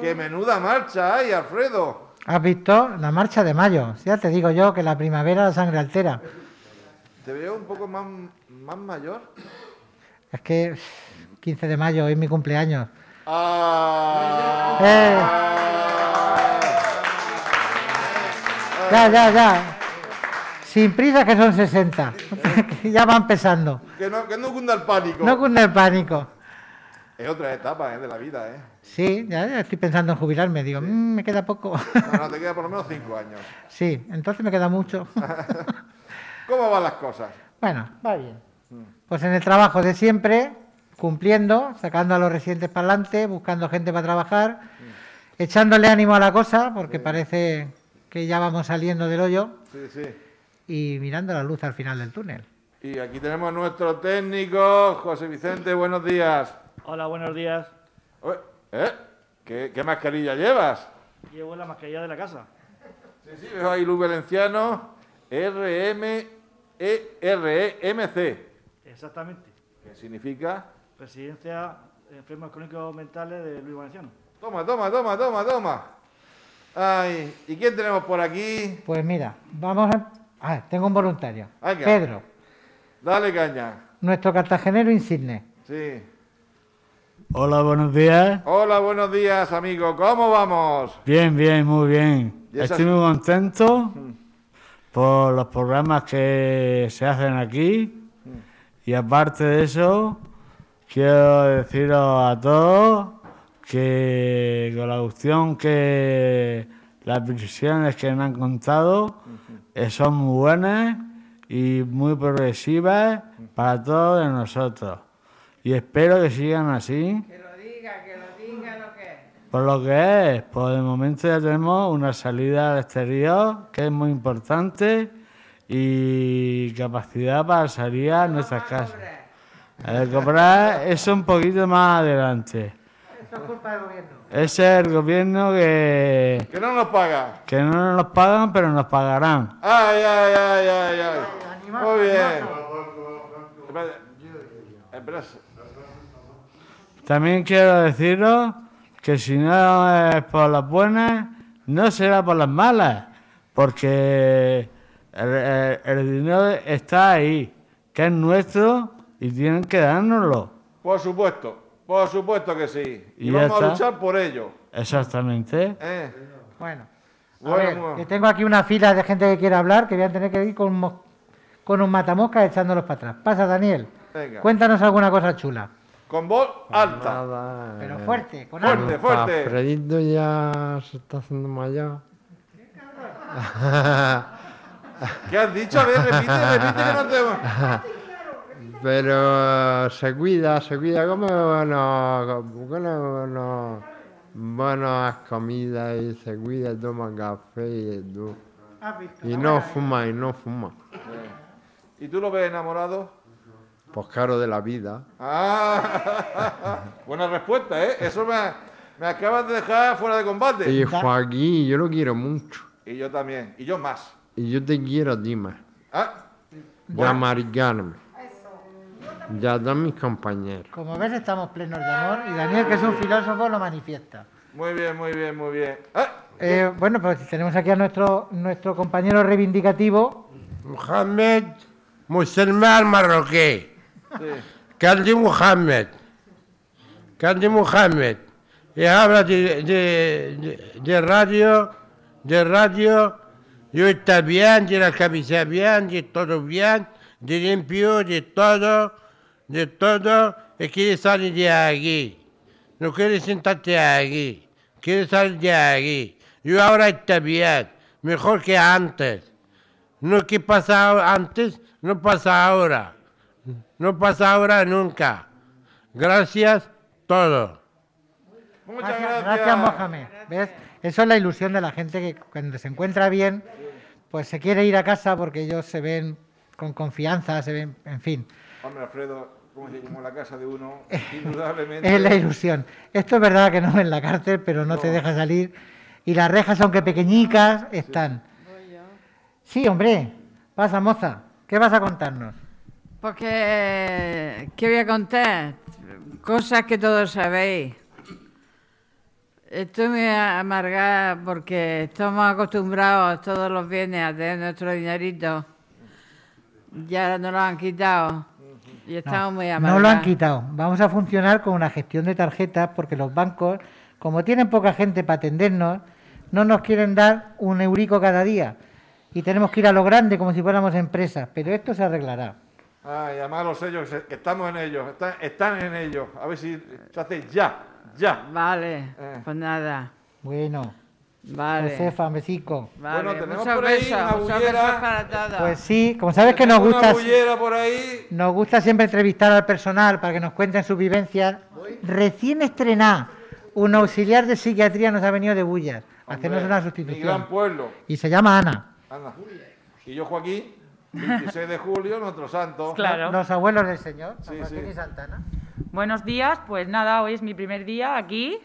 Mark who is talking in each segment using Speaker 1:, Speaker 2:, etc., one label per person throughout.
Speaker 1: ¡Qué menuda marcha hay, Alfredo!
Speaker 2: ¿Has visto? La marcha de mayo. Ya te digo yo que la primavera la sangre altera.
Speaker 1: Te veo un poco más, más mayor.
Speaker 2: Es que 15 de mayo es mi cumpleaños.
Speaker 1: ¡Ah!
Speaker 2: Eh. Ya, ya, ya. Sin prisa que son 60. ya va empezando.
Speaker 1: Que no, que no cunda el pánico.
Speaker 2: No cunde el pánico.
Speaker 1: Es otra etapa ¿eh? de la vida, ¿eh?
Speaker 2: Sí, ya, estoy pensando en jubilarme. Digo, "Mm, me queda poco.
Speaker 1: No, no, te queda por lo menos cinco años.
Speaker 2: sí, entonces me queda mucho.
Speaker 1: ¿Cómo van las cosas?
Speaker 2: bueno, va bien. Pues en el trabajo de siempre, cumpliendo, sacando a los residentes para adelante, buscando gente para trabajar, echándole ánimo a la cosa, porque parece que ya vamos saliendo del hoyo,
Speaker 1: Sí, sí.
Speaker 2: y mirando la luz al final del túnel.
Speaker 1: Y aquí tenemos a nuestro técnico, José Vicente, buenos días.
Speaker 3: Hola, buenos días.
Speaker 1: ¿Eh? ¿Qué, qué mascarilla llevas?
Speaker 3: Llevo la mascarilla de la casa.
Speaker 1: Sí, sí, veo ahí Luz Valenciano, RM, E, REMC.
Speaker 3: Exactamente.
Speaker 1: ¿Qué significa?
Speaker 3: Residencia de Enfermos Crónicos Mentales de Luis Valenciano.
Speaker 1: Toma, toma, toma, toma, toma. Ay, ¿y quién tenemos por aquí?
Speaker 2: Pues mira, vamos a... Ah, tengo un voluntario.
Speaker 1: Venga.
Speaker 2: Pedro,
Speaker 1: Dale caña.
Speaker 2: nuestro cartagenero insigne.
Speaker 1: Sí.
Speaker 4: Hola, buenos días.
Speaker 1: Hola, buenos días, amigo. ¿Cómo vamos?
Speaker 4: Bien, bien, muy bien.
Speaker 1: ¿Y esas-
Speaker 4: Estoy muy contento por los programas que se hacen aquí. Y aparte de eso, quiero deciros a todos que con la cuestión que las visiones que me han contado son muy buenas y muy progresivas para todos nosotros. Y espero que sigan así.
Speaker 2: Que lo diga, que lo diga lo que es.
Speaker 4: Por lo que es, pues de momento ya tenemos una salida al exterior, que es muy importante, y capacidad para salir a nuestras casas. El cobrar eso un poquito más adelante.
Speaker 2: Eso es culpa del gobierno.
Speaker 4: Ese es el gobierno que,
Speaker 1: Que no nos paga.
Speaker 4: que no nos pagan, pero nos pagarán.
Speaker 1: Ay, ay, ay, ay, ay. Muy bien.
Speaker 4: También quiero deciros que si no es por las buenas, no será por las malas, porque el, el- el dinero está ahí, que es nuestro y tienen que dárnoslo.
Speaker 1: Por supuesto, por supuesto que sí. Y, vamos a luchar por ello.
Speaker 4: Exactamente.
Speaker 1: ¿eh?
Speaker 2: Bueno, a
Speaker 1: Bueno,
Speaker 2: ver,
Speaker 1: bueno.
Speaker 2: que tengo aquí una fila de gente que quiere hablar, que voy a tener que ir con, con un matamoscas echándolos para atrás. Pasa, Daniel.
Speaker 1: Venga.
Speaker 2: Cuéntanos alguna cosa chula.
Speaker 1: Con voz alta.
Speaker 5: Nada,
Speaker 2: Pero
Speaker 5: eh,
Speaker 2: fuerte, con
Speaker 1: Fuerte,
Speaker 2: ánimo.
Speaker 1: fuerte.
Speaker 5: Alfredito ya se está haciendo mayor.
Speaker 1: ¿Qué has dicho? A ver, repite, repite que no te...
Speaker 5: Pero se cuida, se cuida, come bueno, come bueno, buenas comidas y se cuida, toma café y, tú- y no fuma, y no fuma.
Speaker 1: ¿Y tú lo ves enamorado?
Speaker 5: Pues caro de la vida.
Speaker 1: Ah, buena respuesta, ¿eh? Eso me, me acabas de dejar fuera de combate.
Speaker 5: Y Joaquín, yo lo quiero mucho.
Speaker 1: Y yo también, y yo más.
Speaker 5: Y yo te quiero a ti más.
Speaker 1: Ah,
Speaker 5: Ya Maricarmen. Ya todos mis compañeros.
Speaker 2: Como ves, estamos plenos de amor y Daniel, que es un filósofo, lo manifiesta.
Speaker 1: muy bien, muy bien, muy bien. Ah,
Speaker 2: Eh, bueno, pues tenemos aquí a nuestro, nuestro compañero reivindicativo.
Speaker 6: Mohamed musulmán marroquí. Candy Mohamed. Candy Mohamed. Y habla de, de, de- radio, de radio. Yo está bien, de la cabeza bien, de todo bien, de limpio, de todo, de todo. Y quiere salir de aquí. No quiere sentarte aquí. Quiere salir de aquí. Yo ahora está bien, mejor que antes. No que pasa antes, no pasa ahora. No pasa ahora nunca. Gracias, todo.
Speaker 1: Muchas
Speaker 2: Gracias,
Speaker 1: gracias.
Speaker 2: Mohamed. ¿Ves? Eso es la ilusión de la gente que cuando se encuentra bien, pues se quiere ir a casa porque ellos se ven con confianza, se ven, en fin.
Speaker 1: Hombre, Alfredo, como, si- como la casa de uno, indudablemente.
Speaker 2: Es la ilusión. Esto es verdad que no en la cárcel, pero no te deja salir. Y las rejas, aunque pequeñicas, están. Sí, hombre. Pasa, moza. ¿Qué vas a contarnos?
Speaker 7: Porque, ¿qué voy a contar? Cosas que todos sabéis. Estoy muy amargada porque estamos acostumbrados todos los viernes a tener nuestro dinerito. Y ahora nos lo han quitado. Y estamos muy amargados.
Speaker 2: No lo han quitado. Vamos a funcionar con una gestión de tarjetas porque los bancos, como tienen poca gente para atendernos, no nos quieren dar un eurico cada día. Y tenemos que ir a lo grande como si fuéramos empresas. Pero esto se arreglará.
Speaker 1: Ay, además los sellos, que estamos en ellos, están, están en ellos. A ver si se hace ya, ya.
Speaker 7: Vale,
Speaker 1: Eh.
Speaker 7: pues nada.
Speaker 2: Bueno,
Speaker 7: Vale.
Speaker 2: Josefa, besico.
Speaker 7: vale.
Speaker 1: Bueno, tenemos por ahí
Speaker 7: besos,
Speaker 1: una bullera.
Speaker 7: para.
Speaker 2: Pues sí, como sabes que nos gusta,
Speaker 1: Una bullera por ahí.
Speaker 2: nos gusta siempre entrevistar al personal para que nos cuenten sus vivencias. Recién estrenada, un auxiliar de psiquiatría nos ha venido de Bullas a hacernos una
Speaker 1: Mi gran
Speaker 2: sustitución.
Speaker 1: pueblo.
Speaker 2: Y se llama Ana.
Speaker 1: Anda. Y yo, Joaquín, 26 de julio, nuestro santo.
Speaker 8: Claro.
Speaker 2: Los abuelos del Señor, San
Speaker 1: Sí,
Speaker 2: Joaquín
Speaker 1: sí.
Speaker 2: y Santana.
Speaker 8: Buenos días, pues nada, hoy es mi primer día aquí,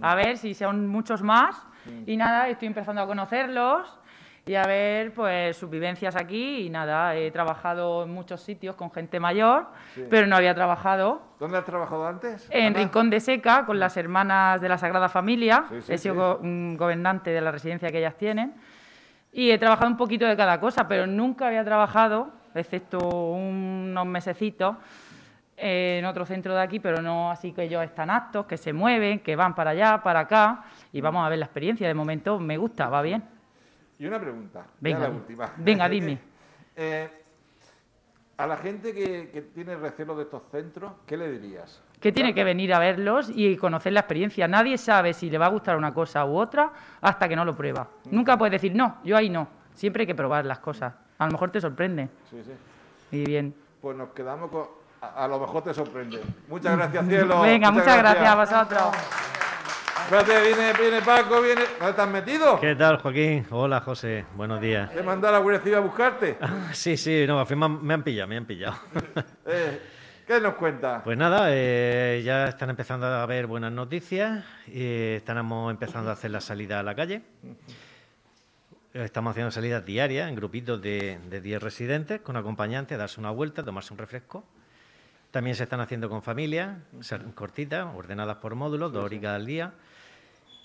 Speaker 8: a ver si son muchos más. Y nada, estoy empezando a conocerlos y a ver pues sus vivencias aquí. Y nada, he trabajado en muchos sitios con gente mayor, pero no había trabajado.
Speaker 1: ¿Dónde has trabajado antes?
Speaker 8: En
Speaker 1: Ana?
Speaker 8: Rincón de Seca, con las hermanas de la Sagrada Familia.
Speaker 1: Sí, sí,
Speaker 8: he sido
Speaker 1: sí.
Speaker 8: go- un gobernante de la residencia que ellas tienen. Y he trabajado un poquito de cada cosa, pero nunca había trabajado, excepto unos mesecitos, en otro centro de aquí, pero no así que ellos están actos, que se mueven, que van para allá, para acá. Y vamos a ver la experiencia. De momento me gusta, va bien.
Speaker 1: Y una pregunta. ya
Speaker 8: Venga,
Speaker 1: la
Speaker 8: di-
Speaker 1: última.
Speaker 8: venga, dime.
Speaker 1: Eh, a la gente que, que tiene recelo de estos centros, ¿qué le dirías?
Speaker 8: que tiene que venir a verlos y conocer la experiencia. Nadie sabe si le va a gustar una cosa u otra hasta que no lo prueba. Nunca puedes decir, no, yo ahí no. Siempre hay que probar las cosas. A lo mejor te sorprende.
Speaker 1: Sí, sí.
Speaker 8: Y bien.
Speaker 1: Pues nos quedamos con... A, a lo mejor te sorprende. Muchas gracias, cielo.
Speaker 8: Venga, muchas gracias a vosotros.
Speaker 1: Espérate, viene, viene Paco, viene... ¿Dónde estás metido?
Speaker 9: ¿Qué tal, Joaquín? Hola, José. Buenos días.
Speaker 1: He mandado a la Guardia a buscarte.
Speaker 9: Sí, sí, no, al fin me han, pillado, me han pillado.
Speaker 1: Eh, ¿Qué nos cuenta?
Speaker 9: Pues nada, eh, ya están empezando a haber buenas noticias y estamos empezando a hacer la salida a la calle. Estamos haciendo salidas diarias en grupitos de, de 10 residentes con acompañantes, darse una vuelta, tomarse un refresco. También se están haciendo con familias, cortitas, ordenadas por módulos, dos horitas al día.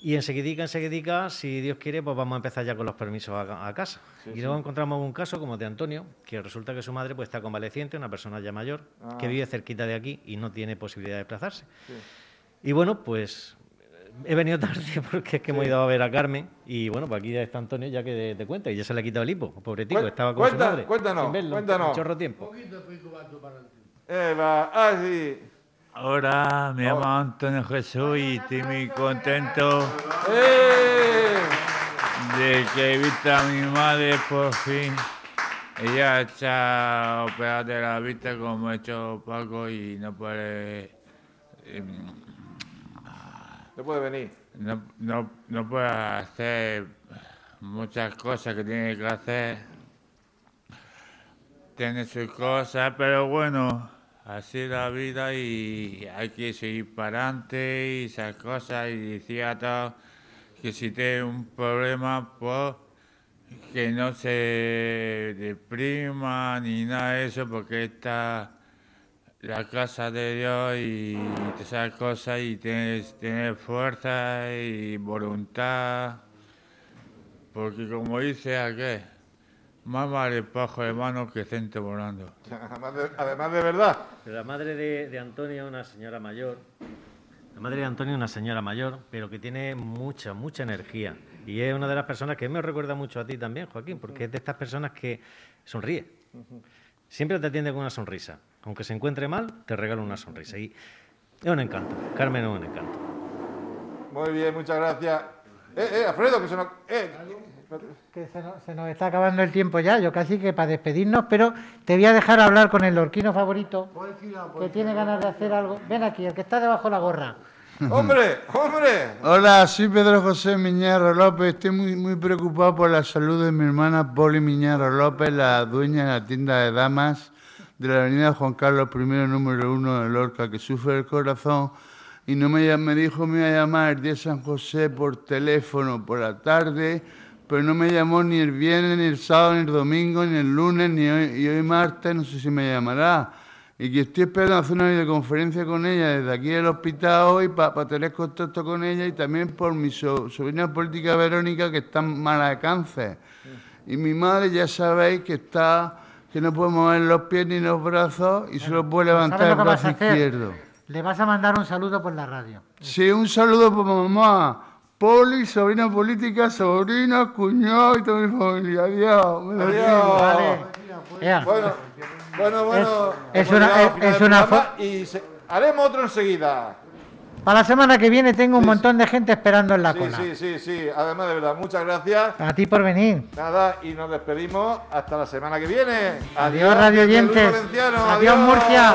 Speaker 9: Y enseguidica, enseguidica, si Dios quiere, pues vamos a empezar ya con los permisos a, a casa. y luego encontramos un caso como el de Antonio, que resulta que su madre pues está convaleciente, una persona ya mayor, que vive cerquita de aquí y no tiene posibilidad de desplazarse. Y bueno, pues he venido tarde porque es que hemos ido a ver a Carmen y bueno, pues aquí ya está Antonio ya que te cuenta y ya se le ha quitado el hipo, pobretico,
Speaker 1: Cuen-
Speaker 9: estaba con
Speaker 1: cuenta-
Speaker 9: su madre.
Speaker 1: cuéntanos,
Speaker 9: sin verlo,
Speaker 1: cuéntanos.
Speaker 9: un chorro tiempo.
Speaker 1: Eh, va, ah, sí.
Speaker 10: Hola, me llamo Antonio Jesús y estoy muy contento
Speaker 1: ¡Eh!
Speaker 10: de que he visto a mi madre por fin. Ella está operada de la vista como ha hecho Paco y no puede, em,
Speaker 1: No puede venir.
Speaker 10: no, no, no puede hacer muchas cosas que tiene que hacer. Tiene sus cosas, pero bueno, así la vida y hay que seguir para adelante y esas cosas. Y decía a todos que si tiene un problema, pues que no se deprima ni nada de eso, porque está la casa de Dios y esas cosas y tienes tener fuerza y voluntad. Porque como dice aquel, más vale pajo de mano que cento volando.
Speaker 1: Además de, además de verdad.
Speaker 9: Pero la madre de, de Antonio es una señora mayor. La madre de Antonio es una señora mayor, pero que tiene mucha, mucha energía. Y es una de las personas que me recuerda mucho a ti también, Joaquín, porque es de estas personas que sonríe. Siempre te atiende con una sonrisa. Aunque se encuentre mal, te regala una sonrisa. Y es un encanto. Carmen es un encanto.
Speaker 1: Muy bien, muchas gracias. Eh, eh, Alfredo, que se nos... Eh.
Speaker 2: Que se nos, se nos está acabando el tiempo ya, yo casi que para despedirnos, pero te voy a dejar hablar con el lorquino favorito, que tiene ganas de hacer algo. Ven aquí, el que está debajo de la gorra.
Speaker 1: ¡Hombre! ¡Hombre!
Speaker 11: Hola, soy Pedro José Miñarro López. Estoy muy, muy preocupado por la salud de mi hermana Poli Miñarro López, la dueña de la tienda de damas de la avenida Juan Carlos I, número uno de Lorca, que sufre el corazón y no me, me dijo me iba a llamar el día de San José por teléfono por la tarde, pero no me llamó ni el viernes, ni el sábado, ni el domingo, ni el lunes, ni hoy, y hoy martes, no sé si me llamará. Y que estoy esperando hacer una videoconferencia con ella desde aquí del hospital hoy para tener contacto con ella y también por mi so- sobrina política Verónica que está mala de cáncer. Y mi madre ya sabéis que está, que no puede mover los pies ni los brazos y solo puede levantar
Speaker 2: ¿Sabes
Speaker 11: el brazo izquierdo.
Speaker 2: Le vas a mandar un saludo por la radio.
Speaker 11: Sí, un saludo por mamá. Poli, sobrina política, sobrina, cuñado y toda mi familia. Adiós. me
Speaker 1: Adiós. Vale. Bueno, bueno, bueno.
Speaker 2: Es- una- es- una
Speaker 1: Y se- haremos otro enseguida.
Speaker 2: Para la semana que viene tengo un montón de gente esperando en la
Speaker 1: Sí,
Speaker 2: cola.
Speaker 1: sí, sí, sí. Además, de verdad, muchas gracias.
Speaker 2: A ti por venir.
Speaker 1: Nada, y nos despedimos hasta la semana que viene.
Speaker 2: Adiós, radio
Speaker 1: desde Luis
Speaker 2: oyentes. Adiós, Murcia.